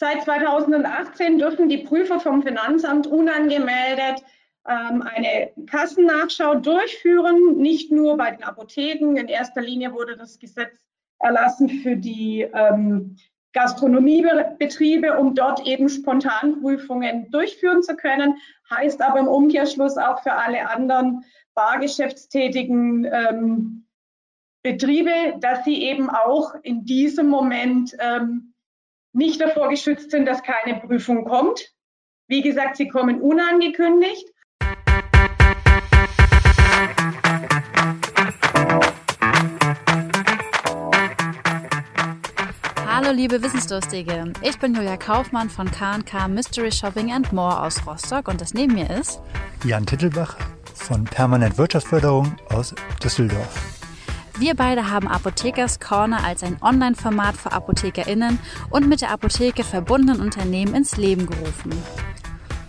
Seit 2018 dürfen die Prüfer vom Finanzamt unangemeldet ähm, eine Kassennachschau durchführen, nicht nur bei den Apotheken. In erster Linie wurde das Gesetz erlassen für die ähm, Gastronomiebetriebe, um dort eben Spontanprüfungen durchführen zu können. Heißt aber im Umkehrschluss auch für alle anderen bargeschäftstätigen ähm, Betriebe, dass sie eben auch in diesem Moment ähm, nicht davor geschützt sind, dass keine Prüfung kommt. Wie gesagt, sie kommen unangekündigt. Hallo liebe Wissensdurstige, ich bin Julia Kaufmann von K&K Mystery Shopping and More aus Rostock und das neben mir ist Jan Tittelbach von Permanent Wirtschaftsförderung aus Düsseldorf. Wir beide haben Apothekers Corner als ein Online-Format für ApothekerInnen und mit der Apotheke verbundenen Unternehmen ins Leben gerufen.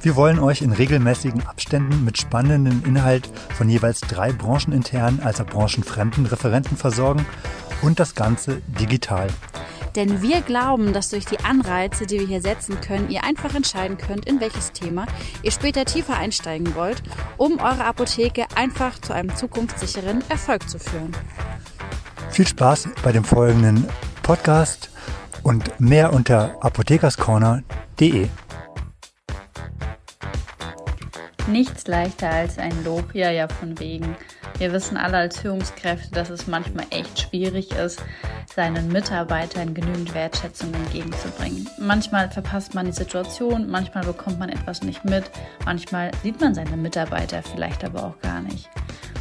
Wir wollen euch in regelmäßigen Abständen mit spannenden Inhalt von jeweils drei brancheninternen als auch branchenfremden Referenten versorgen und das Ganze digital. Denn wir glauben, dass durch die Anreize, die wir hier setzen können, ihr einfach entscheiden könnt, in welches Thema ihr später tiefer einsteigen wollt, um eure Apotheke einfach zu einem zukunftssicheren Erfolg zu führen. Viel Spaß bei dem folgenden Podcast und mehr unter apothekerscorner.de. Nichts leichter als ein Lob, ja, ja, von wegen. Wir wissen alle als Führungskräfte, dass es manchmal echt schwierig ist, seinen Mitarbeitern genügend Wertschätzung entgegenzubringen. Manchmal verpasst man die Situation, manchmal bekommt man etwas nicht mit, manchmal sieht man seine Mitarbeiter vielleicht aber auch gar nicht.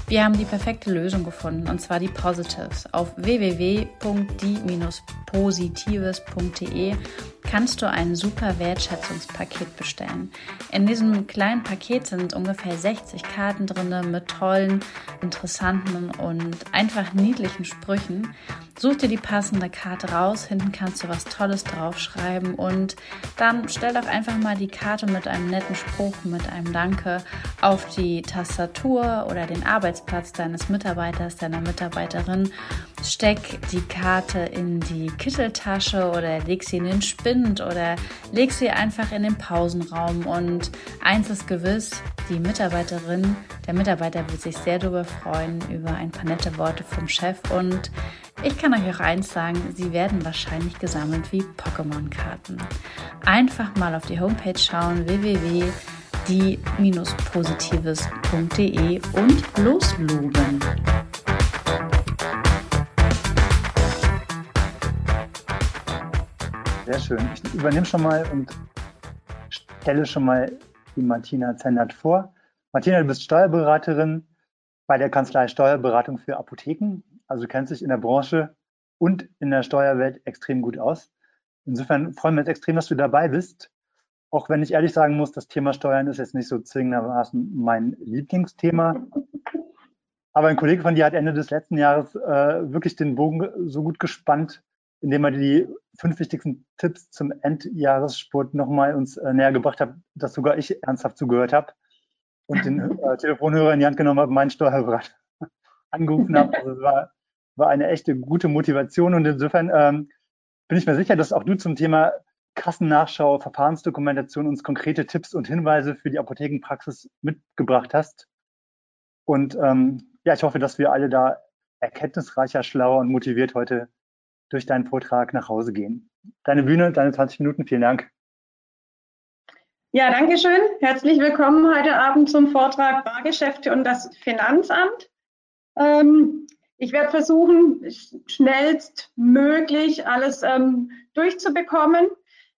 Wir haben die perfekte Lösung gefunden und zwar die Positives. Auf www.die-positives.de kannst du ein super Wertschätzungspaket bestellen. In diesem kleinen Paket sind ungefähr 60 Karten drin mit tollen, interessanten und einfach niedlichen Sprüchen. Such dir die passende Karte raus, hinten kannst du was Tolles draufschreiben und dann stell doch einfach mal die Karte mit einem netten Spruch, mit einem Danke auf die Tastatur oder den Arbeitsplatz deines Mitarbeiters, deiner Mitarbeiterin. Steck die Karte in die Kitteltasche oder leg sie in den Spind oder leg sie einfach in den Pausenraum und eins ist gewiss, die Mitarbeiterin, der Mitarbeiter wird sich sehr darüber freuen über ein paar nette Worte vom Chef und ich kann euch auch eins sagen, sie werden wahrscheinlich gesammelt wie Pokémon-Karten. Einfach mal auf die Homepage schauen, www.die-positives.de und losloben. Sehr schön. Ich übernehme schon mal und stelle schon mal die Martina Zendert vor. Martina, du bist Steuerberaterin bei der Kanzlei Steuerberatung für Apotheken also kennt sich in der Branche und in der Steuerwelt extrem gut aus. Insofern freuen wir uns extrem, dass du dabei bist. Auch wenn ich ehrlich sagen muss, das Thema Steuern ist jetzt nicht so zwingendermaßen mein Lieblingsthema. Aber ein Kollege von dir hat Ende des letzten Jahres äh, wirklich den Bogen so gut gespannt, indem er die fünf wichtigsten Tipps zum Endjahressport nochmal uns äh, näher gebracht hat, dass sogar ich ernsthaft zugehört habe und den äh, Telefonhörer in die Hand genommen habe, meinen Steuerberater angerufen habe. Also es war war eine echte gute Motivation und insofern ähm, bin ich mir sicher, dass auch du zum Thema Kassennachschau, Verfahrensdokumentation uns konkrete Tipps und Hinweise für die Apothekenpraxis mitgebracht hast. Und ähm, ja, ich hoffe, dass wir alle da erkenntnisreicher, schlauer und motiviert heute durch deinen Vortrag nach Hause gehen. Deine Bühne, deine 20 Minuten, vielen Dank. Ja, danke schön. Herzlich willkommen heute Abend zum Vortrag Bargeschäfte und das Finanzamt. Ähm, ich werde versuchen, schnellstmöglich alles ähm, durchzubekommen,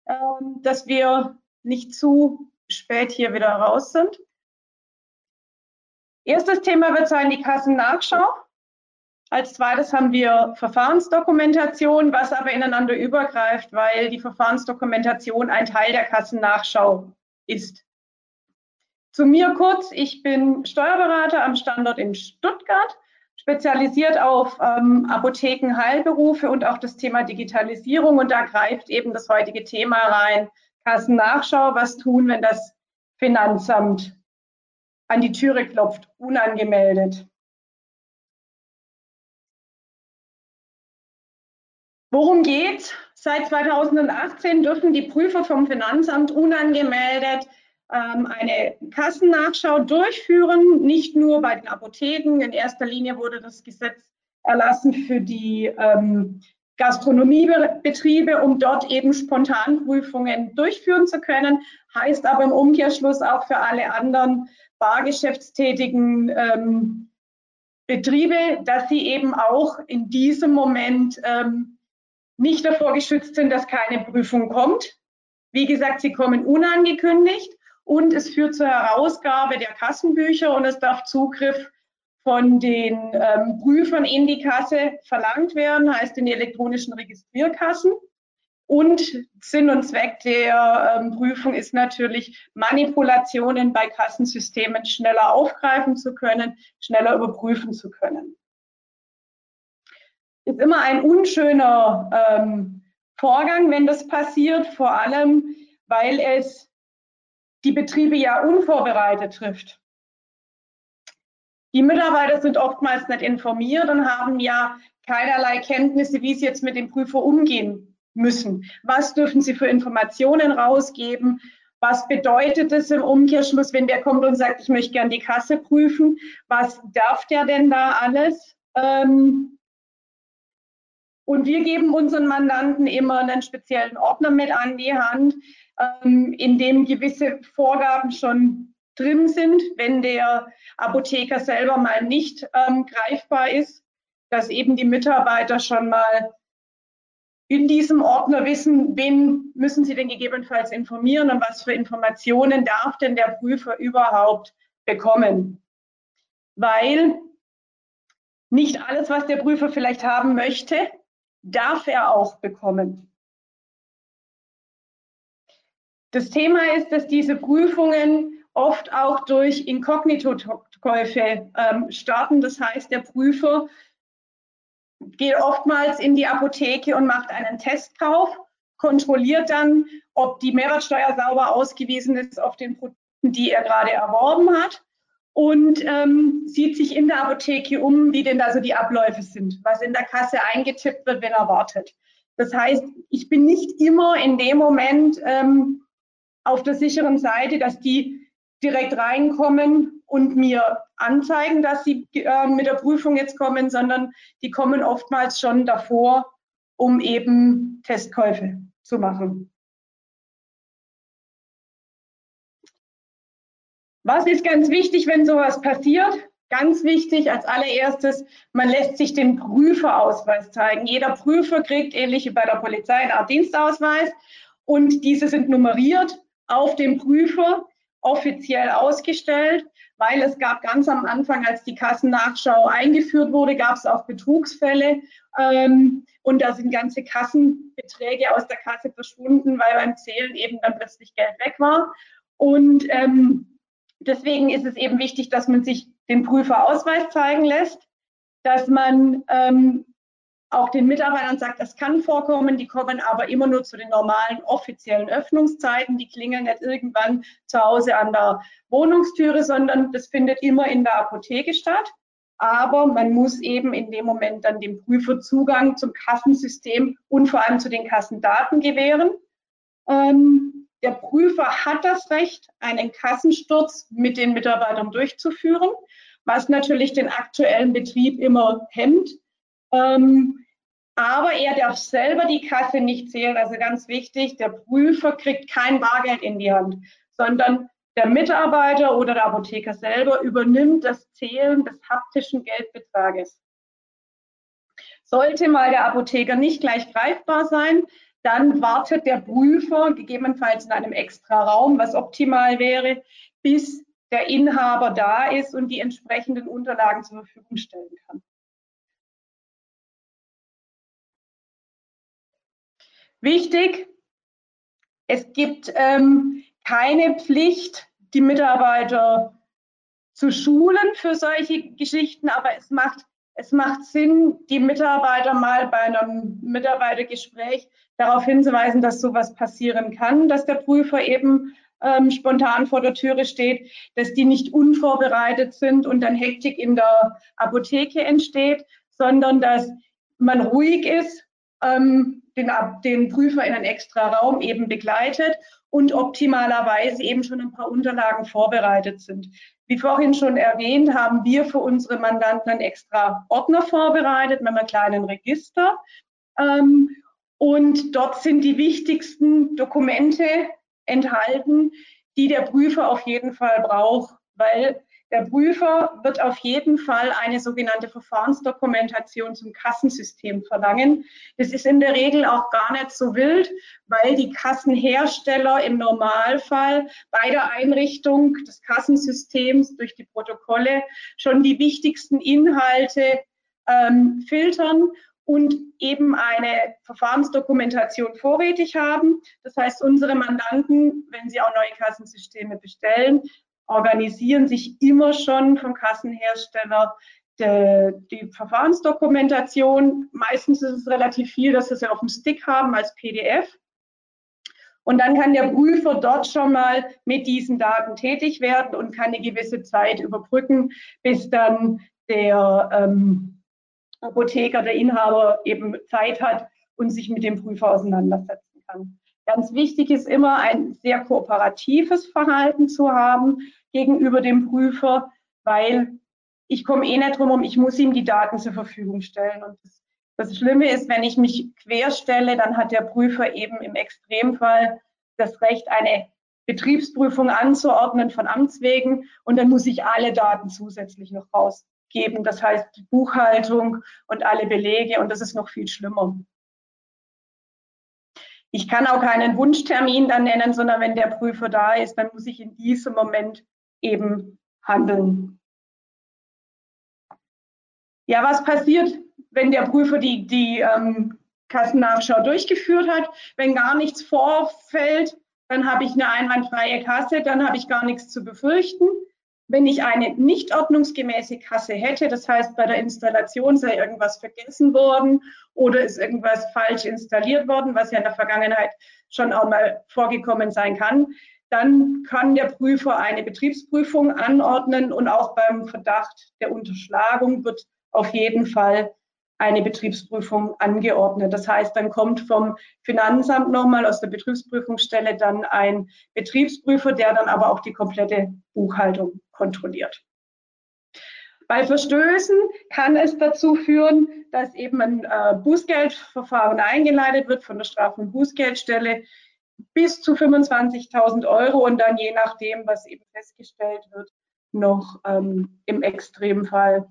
ähm, dass wir nicht zu spät hier wieder raus sind. Erstes Thema wird sein die Kassennachschau. Als zweites haben wir Verfahrensdokumentation, was aber ineinander übergreift, weil die Verfahrensdokumentation ein Teil der Kassennachschau ist. Zu mir kurz, ich bin Steuerberater am Standort in Stuttgart spezialisiert auf ähm, Apotheken, Heilberufe und auch das Thema Digitalisierung. Und da greift eben das heutige Thema rein. Kassennachschau, was tun, wenn das Finanzamt an die Türe klopft, unangemeldet. Worum geht? Seit 2018 dürfen die Prüfer vom Finanzamt unangemeldet ähm, eine Kassennachschau durchführen, nicht nur bei den Apotheken. In erster Linie wurde das Gesetz erlassen für die ähm, Gastronomiebetriebe, um dort eben Spontanprüfungen durchführen zu können. Heißt aber im Umkehrschluss auch für alle anderen bargeschäftstätigen ähm, Betriebe, dass sie eben auch in diesem Moment ähm, nicht davor geschützt sind, dass keine Prüfung kommt. Wie gesagt, sie kommen unangekündigt und es führt zur Herausgabe der Kassenbücher und es darf Zugriff von den ähm, Prüfern in die Kasse verlangt werden, heißt in die elektronischen Registrierkassen. Und Sinn und Zweck der ähm, Prüfung ist natürlich, Manipulationen bei Kassensystemen schneller aufgreifen zu können, schneller überprüfen zu können ist immer ein unschöner ähm, Vorgang, wenn das passiert, vor allem, weil es die Betriebe ja unvorbereitet trifft. Die Mitarbeiter sind oftmals nicht informiert und haben ja keinerlei Kenntnisse, wie sie jetzt mit dem Prüfer umgehen müssen. Was dürfen sie für Informationen rausgeben? Was bedeutet es im Umkehrschluss, wenn der kommt und sagt, ich möchte gern die Kasse prüfen? Was darf der denn da alles? Ähm, und wir geben unseren Mandanten immer einen speziellen Ordner mit an die Hand, ähm, in dem gewisse Vorgaben schon drin sind, wenn der Apotheker selber mal nicht ähm, greifbar ist, dass eben die Mitarbeiter schon mal in diesem Ordner wissen, wen müssen sie denn gegebenenfalls informieren und was für Informationen darf denn der Prüfer überhaupt bekommen. Weil nicht alles, was der Prüfer vielleicht haben möchte, darf er auch bekommen. Das Thema ist, dass diese Prüfungen oft auch durch Inkognito-Käufe ähm, starten. Das heißt, der Prüfer geht oftmals in die Apotheke und macht einen Testkauf, kontrolliert dann, ob die Mehrwertsteuer sauber ausgewiesen ist auf den Produkten, die er gerade erworben hat und ähm, sieht sich in der Apotheke um, wie denn da so die Abläufe sind, was in der Kasse eingetippt wird, wenn er wartet. Das heißt, ich bin nicht immer in dem Moment ähm, auf der sicheren Seite, dass die direkt reinkommen und mir anzeigen, dass sie äh, mit der Prüfung jetzt kommen, sondern die kommen oftmals schon davor, um eben Testkäufe zu machen. Was ist ganz wichtig, wenn sowas passiert? Ganz wichtig als allererstes, man lässt sich den Prüferausweis zeigen. Jeder Prüfer kriegt, ähnlich wie bei der Polizei, eine Art Dienstausweis und diese sind nummeriert auf dem Prüfer, offiziell ausgestellt, weil es gab ganz am Anfang, als die Kassennachschau eingeführt wurde, gab es auch Betrugsfälle ähm, und da sind ganze Kassenbeträge aus der Kasse verschwunden, weil beim Zählen eben dann plötzlich Geld weg war. Und ähm, Deswegen ist es eben wichtig, dass man sich den Prüferausweis zeigen lässt, dass man ähm, auch den Mitarbeitern sagt, das kann vorkommen, die kommen aber immer nur zu den normalen offiziellen Öffnungszeiten, die klingeln nicht irgendwann zu Hause an der Wohnungstüre, sondern das findet immer in der Apotheke statt. Aber man muss eben in dem Moment dann dem Prüfer Zugang zum Kassensystem und vor allem zu den Kassendaten gewähren. Ähm, der Prüfer hat das Recht, einen Kassensturz mit den Mitarbeitern durchzuführen, was natürlich den aktuellen Betrieb immer hemmt. Ähm, aber er darf selber die Kasse nicht zählen. Also ganz wichtig, der Prüfer kriegt kein Bargeld in die Hand, sondern der Mitarbeiter oder der Apotheker selber übernimmt das Zählen des haptischen Geldbetrages. Sollte mal der Apotheker nicht gleich greifbar sein, dann wartet der Prüfer gegebenenfalls in einem extra Raum, was optimal wäre, bis der Inhaber da ist und die entsprechenden Unterlagen zur Verfügung stellen kann. Wichtig, es gibt ähm, keine Pflicht, die Mitarbeiter zu schulen für solche Geschichten, aber es macht, es macht Sinn, die Mitarbeiter mal bei einem Mitarbeitergespräch darauf hinzuweisen, dass sowas passieren kann, dass der Prüfer eben ähm, spontan vor der Türe steht, dass die nicht unvorbereitet sind und dann Hektik in der Apotheke entsteht, sondern dass man ruhig ist, ähm, den, den Prüfer in einen extra Raum eben begleitet und optimalerweise eben schon ein paar Unterlagen vorbereitet sind. Wie vorhin schon erwähnt, haben wir für unsere Mandanten einen extra Ordner vorbereitet mit einem kleinen Register. Ähm, und dort sind die wichtigsten Dokumente enthalten, die der Prüfer auf jeden Fall braucht, weil der Prüfer wird auf jeden Fall eine sogenannte Verfahrensdokumentation zum Kassensystem verlangen. Das ist in der Regel auch gar nicht so wild, weil die Kassenhersteller im Normalfall bei der Einrichtung des Kassensystems durch die Protokolle schon die wichtigsten Inhalte ähm, filtern und eben eine Verfahrensdokumentation vorrätig haben. Das heißt, unsere Mandanten, wenn sie auch neue Kassensysteme bestellen, organisieren sich immer schon vom Kassenhersteller die, die Verfahrensdokumentation. Meistens ist es relativ viel, dass sie sie auf dem Stick haben als PDF. Und dann kann der Prüfer dort schon mal mit diesen Daten tätig werden und kann eine gewisse Zeit überbrücken, bis dann der ähm, Apotheker, der Inhaber eben Zeit hat und sich mit dem Prüfer auseinandersetzen kann. Ganz wichtig ist immer ein sehr kooperatives Verhalten zu haben gegenüber dem Prüfer, weil ich komme eh nicht drum um, ich muss ihm die Daten zur Verfügung stellen. Und das, das Schlimme ist, wenn ich mich querstelle, dann hat der Prüfer eben im Extremfall das Recht, eine Betriebsprüfung anzuordnen von Amts wegen und dann muss ich alle Daten zusätzlich noch rausgeben. Das heißt die Buchhaltung und alle Belege und das ist noch viel schlimmer. Ich kann auch keinen Wunschtermin dann nennen, sondern wenn der Prüfer da ist, dann muss ich in diesem Moment eben handeln. Ja, was passiert, wenn der Prüfer die, die ähm, Kassennachschau durchgeführt hat? Wenn gar nichts vorfällt, dann habe ich eine einwandfreie Kasse, dann habe ich gar nichts zu befürchten. Wenn ich eine nicht ordnungsgemäße Kasse hätte, das heißt, bei der Installation sei irgendwas vergessen worden oder ist irgendwas falsch installiert worden, was ja in der Vergangenheit schon auch mal vorgekommen sein kann, dann kann der Prüfer eine Betriebsprüfung anordnen und auch beim Verdacht der Unterschlagung wird auf jeden Fall eine Betriebsprüfung angeordnet. Das heißt, dann kommt vom Finanzamt nochmal aus der Betriebsprüfungsstelle dann ein Betriebsprüfer, der dann aber auch die komplette Buchhaltung kontrolliert. Bei Verstößen kann es dazu führen, dass eben ein äh, Bußgeldverfahren eingeleitet wird von der Straf- und Bußgeldstelle bis zu 25.000 Euro und dann je nachdem, was eben festgestellt wird, noch ähm, im Extremfall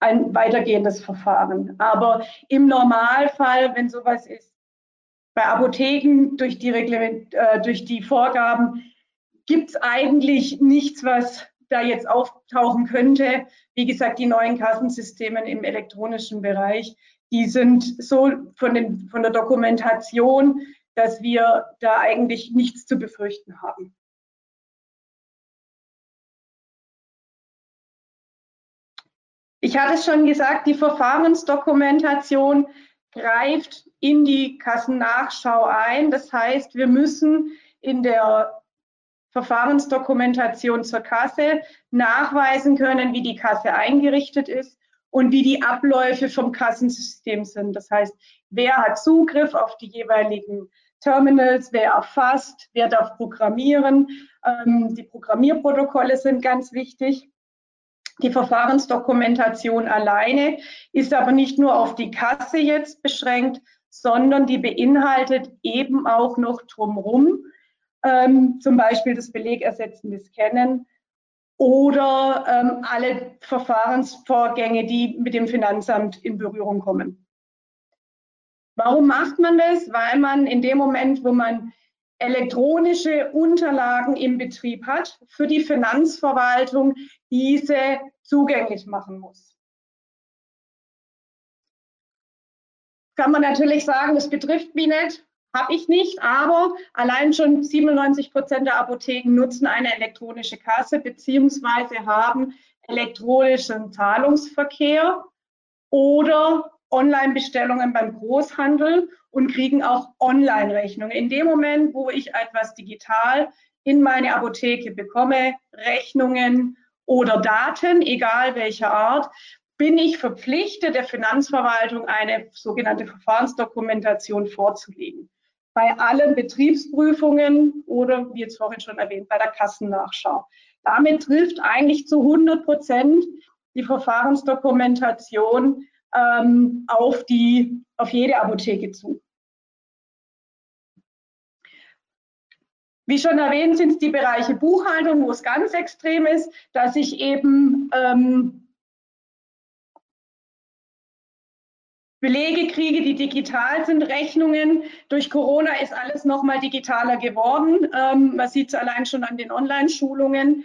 ein weitergehendes Verfahren. Aber im Normalfall, wenn sowas ist, bei Apotheken durch die, Reglement, äh, durch die Vorgaben gibt es eigentlich nichts, was da jetzt auftauchen könnte. Wie gesagt, die neuen Kassensysteme im elektronischen Bereich, die sind so von, den, von der Dokumentation, dass wir da eigentlich nichts zu befürchten haben. Ich hatte es schon gesagt, die Verfahrensdokumentation greift in die Kassennachschau ein. Das heißt, wir müssen in der Verfahrensdokumentation zur Kasse nachweisen können, wie die Kasse eingerichtet ist und wie die Abläufe vom Kassensystem sind. Das heißt, wer hat Zugriff auf die jeweiligen Terminals, wer erfasst, wer darf programmieren. Ähm, die Programmierprotokolle sind ganz wichtig. Die Verfahrensdokumentation alleine ist aber nicht nur auf die Kasse jetzt beschränkt, sondern die beinhaltet eben auch noch drumherum, ähm, zum Beispiel das belegersetzende Scannen oder ähm, alle Verfahrensvorgänge, die mit dem Finanzamt in Berührung kommen. Warum macht man das? Weil man in dem Moment, wo man elektronische Unterlagen im Betrieb hat, für die Finanzverwaltung diese zugänglich machen muss. Kann man natürlich sagen, das betrifft mich nicht, habe ich nicht, aber allein schon 97 Prozent der Apotheken nutzen eine elektronische Kasse beziehungsweise haben elektronischen Zahlungsverkehr oder Online-Bestellungen beim Großhandel und kriegen auch Online-Rechnungen. In dem Moment, wo ich etwas digital in meine Apotheke bekomme, Rechnungen oder Daten, egal welcher Art, bin ich verpflichtet, der Finanzverwaltung eine sogenannte Verfahrensdokumentation vorzulegen. Bei allen Betriebsprüfungen oder, wie jetzt vorhin schon erwähnt, bei der Kassennachschau. Damit trifft eigentlich zu 100 Prozent die Verfahrensdokumentation ähm, auf, die, auf jede Apotheke zu. Wie schon erwähnt, sind es die Bereiche Buchhaltung, wo es ganz extrem ist, dass ich eben ähm, Belege kriege, die digital sind, Rechnungen. Durch Corona ist alles nochmal digitaler geworden. Ähm, man sieht es allein schon an den Online-Schulungen.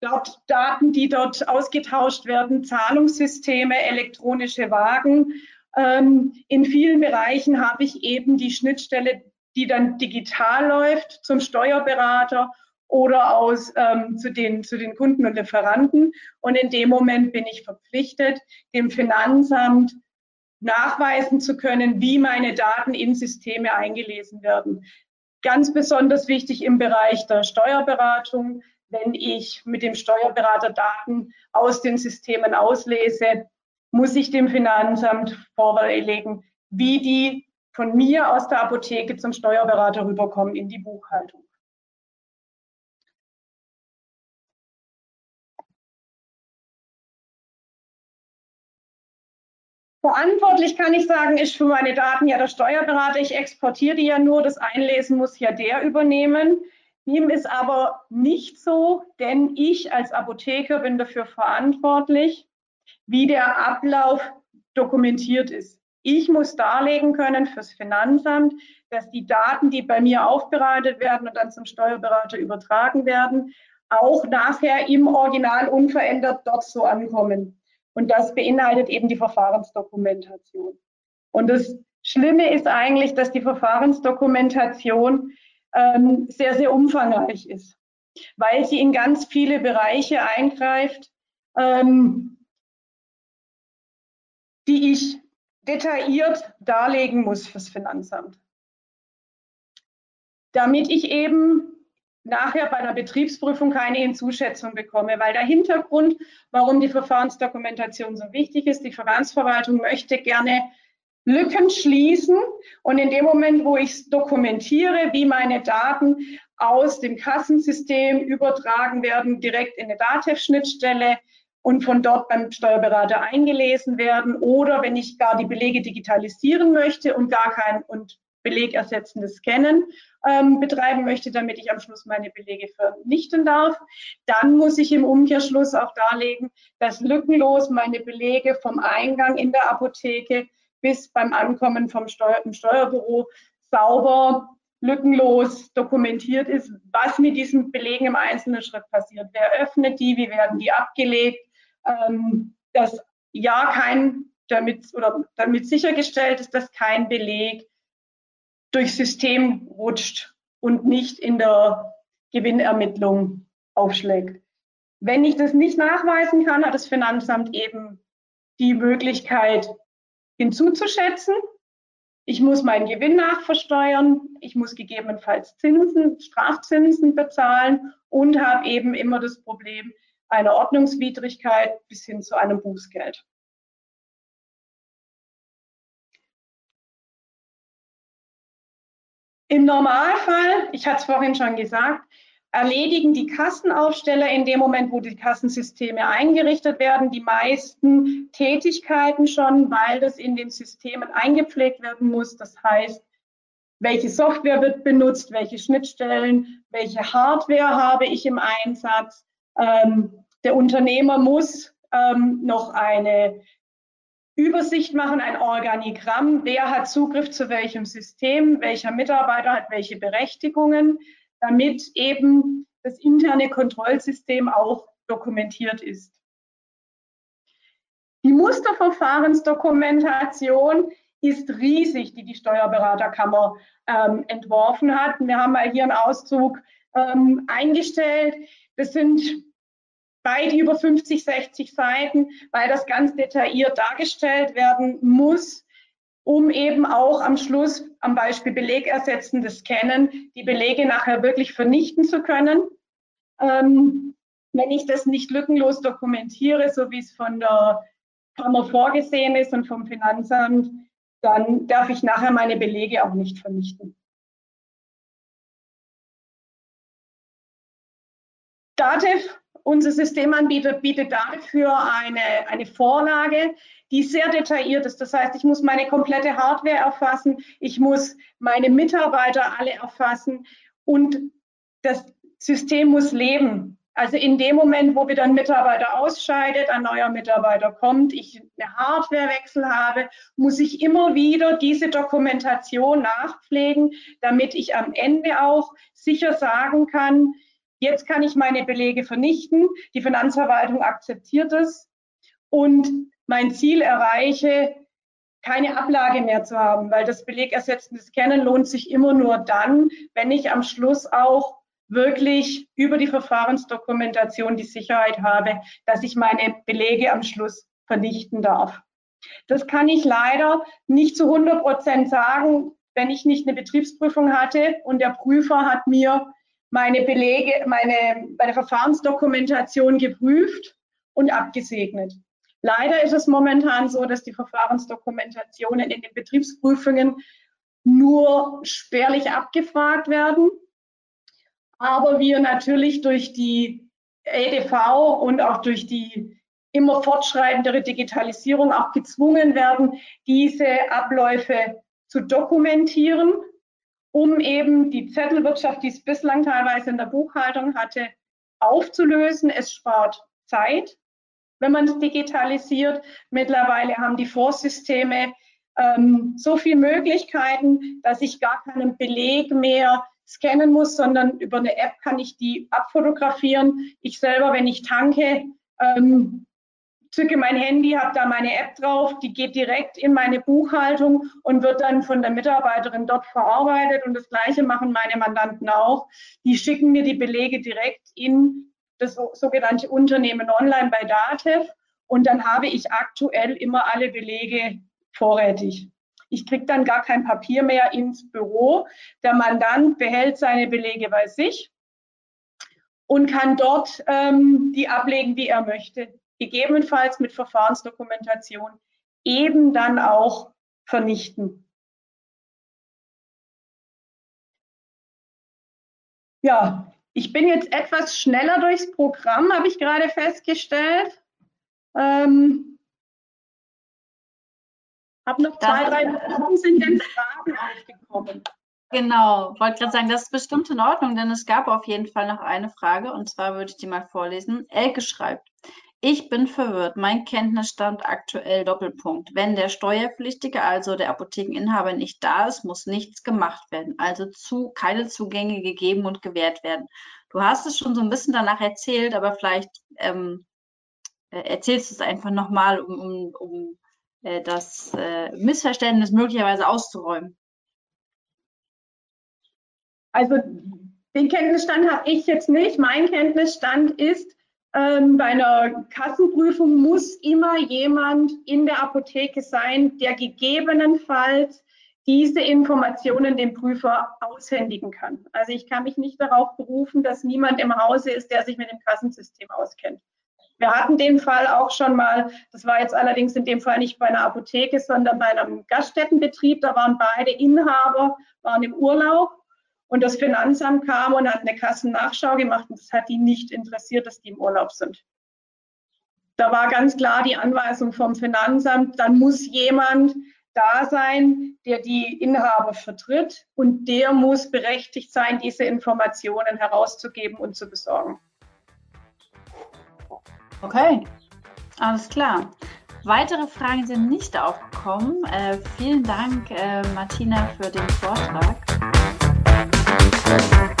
Dort Daten, die dort ausgetauscht werden, Zahlungssysteme, elektronische Wagen. Ähm, in vielen Bereichen habe ich eben die Schnittstelle, die dann digital läuft zum Steuerberater oder aus ähm, zu, den, zu den Kunden und Lieferanten. Und in dem Moment bin ich verpflichtet, dem Finanzamt nachweisen zu können, wie meine Daten in Systeme eingelesen werden. Ganz besonders wichtig im Bereich der Steuerberatung, wenn ich mit dem Steuerberater Daten aus den Systemen auslese, muss ich dem Finanzamt vorlegen, wie die von mir aus der Apotheke zum Steuerberater rüberkommen in die Buchhaltung. Verantwortlich kann ich sagen, ist für meine Daten ja der Steuerberater. Ich exportiere die ja nur. Das Einlesen muss ja der übernehmen. Ihm ist aber nicht so, denn ich als Apotheker bin dafür verantwortlich, wie der Ablauf dokumentiert ist. Ich muss darlegen können fürs Finanzamt, dass die Daten, die bei mir aufbereitet werden und dann zum Steuerberater übertragen werden, auch nachher im Original unverändert dort so ankommen. Und das beinhaltet eben die Verfahrensdokumentation. Und das Schlimme ist eigentlich, dass die Verfahrensdokumentation ähm, sehr, sehr umfangreich ist, weil sie in ganz viele Bereiche eingreift, ähm, die ich detailliert darlegen muss fürs Finanzamt. Damit ich eben nachher bei einer Betriebsprüfung keine Hinzuschätzung bekomme, weil der Hintergrund, warum die Verfahrensdokumentation so wichtig ist, die Verfahrensverwaltung möchte gerne Lücken schließen und in dem Moment, wo ich dokumentiere, wie meine Daten aus dem Kassensystem übertragen werden, direkt in eine DATEV-Schnittstelle und von dort beim Steuerberater eingelesen werden oder wenn ich gar die Belege digitalisieren möchte und gar kein und belegersetzendes Scannen ähm, betreiben möchte, damit ich am Schluss meine Belege vernichten darf. Dann muss ich im Umkehrschluss auch darlegen, dass lückenlos meine Belege vom Eingang in der Apotheke bis beim Ankommen vom Steuer im Steuerbüro sauber lückenlos dokumentiert ist, was mit diesen Belegen im einzelnen Schritt passiert. Wer öffnet die, wie werden die abgelegt, ähm, dass ja kein damit oder damit sichergestellt ist, dass kein Beleg durchs System rutscht und nicht in der Gewinnermittlung aufschlägt. Wenn ich das nicht nachweisen kann, hat das Finanzamt eben die Möglichkeit hinzuzuschätzen. Ich muss meinen Gewinn nachversteuern. Ich muss gegebenenfalls Zinsen, Strafzinsen bezahlen und habe eben immer das Problem einer Ordnungswidrigkeit bis hin zu einem Bußgeld. Im Normalfall, ich hatte es vorhin schon gesagt, erledigen die Kassenaufsteller in dem Moment, wo die Kassensysteme eingerichtet werden, die meisten Tätigkeiten schon, weil das in den Systemen eingepflegt werden muss. Das heißt, welche Software wird benutzt, welche Schnittstellen, welche Hardware habe ich im Einsatz. Ähm, der Unternehmer muss ähm, noch eine Übersicht machen, ein Organigramm, wer hat Zugriff zu welchem System, welcher Mitarbeiter hat welche Berechtigungen, damit eben das interne Kontrollsystem auch dokumentiert ist. Die Musterverfahrensdokumentation ist riesig, die die Steuerberaterkammer ähm, entworfen hat. Wir haben mal hier einen Auszug ähm, eingestellt. Das sind weit über 50, 60 Seiten, weil das ganz detailliert dargestellt werden muss, um eben auch am Schluss am Beispiel belegersetzendes Scannen die Belege nachher wirklich vernichten zu können. Ähm, wenn ich das nicht lückenlos dokumentiere, so wie es von der Kammer vorgesehen ist und vom Finanzamt, dann darf ich nachher meine Belege auch nicht vernichten. Dativ, unser Systemanbieter, bietet dafür eine, eine Vorlage, die sehr detailliert ist. Das heißt, ich muss meine komplette Hardware erfassen, ich muss meine Mitarbeiter alle erfassen und das System muss leben. Also in dem Moment, wo wieder ein Mitarbeiter ausscheidet, ein neuer Mitarbeiter kommt, ich eine Hardwarewechsel habe, muss ich immer wieder diese Dokumentation nachpflegen, damit ich am Ende auch sicher sagen kann, jetzt kann ich meine Belege vernichten, die Finanzverwaltung akzeptiert es und mein Ziel erreiche, keine Ablage mehr zu haben, weil das belegersetzende Scannen lohnt sich immer nur dann, wenn ich am Schluss auch wirklich über die Verfahrensdokumentation die Sicherheit habe, dass ich meine Belege am Schluss vernichten darf. Das kann ich leider nicht zu 100 Prozent sagen, wenn ich nicht eine Betriebsprüfung hatte und der Prüfer hat mir meine Belege, meine, meine Verfahrensdokumentation geprüft und abgesegnet. Leider ist es momentan so, dass die Verfahrensdokumentationen in den Betriebsprüfungen nur spärlich abgefragt werden aber wir natürlich durch die EDV und auch durch die immer fortschreitendere Digitalisierung auch gezwungen werden, diese Abläufe zu dokumentieren, um eben die Zettelwirtschaft, die es bislang teilweise in der Buchhaltung hatte, aufzulösen. Es spart Zeit, wenn man es digitalisiert. Mittlerweile haben die Vorsysteme ähm, so viele Möglichkeiten, dass ich gar keinen Beleg mehr scannen muss, sondern über eine App kann ich die abfotografieren. Ich selber, wenn ich tanke, ähm, zücke mein Handy, habe da meine App drauf, die geht direkt in meine Buchhaltung und wird dann von der Mitarbeiterin dort verarbeitet. Und das Gleiche machen meine Mandanten auch. Die schicken mir die Belege direkt in das sogenannte Unternehmen online bei DATEV und dann habe ich aktuell immer alle Belege vorrätig. Ich kriege dann gar kein Papier mehr ins Büro. Der Mandant behält seine Belege bei sich und kann dort ähm, die ablegen, wie er möchte. Gegebenenfalls mit Verfahrensdokumentation eben dann auch vernichten. Ja, ich bin jetzt etwas schneller durchs Programm, habe ich gerade festgestellt. Ähm, habe noch zwei, das, drei Minuten, sind denn Fragen aufgekommen? Genau, wollte gerade sagen, das ist bestimmt in Ordnung, denn es gab auf jeden Fall noch eine Frage und zwar würde ich die mal vorlesen. Elke schreibt, ich bin verwirrt. Mein Kenntnisstand aktuell Doppelpunkt. Wenn der Steuerpflichtige, also der Apothekeninhaber, nicht da ist, muss nichts gemacht werden. Also zu, keine Zugänge gegeben und gewährt werden. Du hast es schon so ein bisschen danach erzählt, aber vielleicht ähm, äh, erzählst du es einfach nochmal, um, um, um äh, das äh, Missverständnis möglicherweise auszuräumen? Also den Kenntnisstand habe ich jetzt nicht. Mein Kenntnisstand ist, bei einer Kassenprüfung muss immer jemand in der Apotheke sein, der gegebenenfalls diese Informationen dem Prüfer aushändigen kann. Also ich kann mich nicht darauf berufen, dass niemand im Hause ist, der sich mit dem Kassensystem auskennt. Wir hatten den Fall auch schon mal, das war jetzt allerdings in dem Fall nicht bei einer Apotheke, sondern bei einem Gaststättenbetrieb. Da waren beide Inhaber, waren im Urlaub und das Finanzamt kam und hat eine Kassennachschau gemacht und es hat die nicht interessiert, dass die im Urlaub sind. Da war ganz klar die Anweisung vom Finanzamt, dann muss jemand da sein, der die Inhaber vertritt und der muss berechtigt sein, diese Informationen herauszugeben und zu besorgen. Okay, alles klar. Weitere Fragen sind nicht aufgekommen. Äh, vielen Dank, äh, Martina, für den Vortrag. Thank you.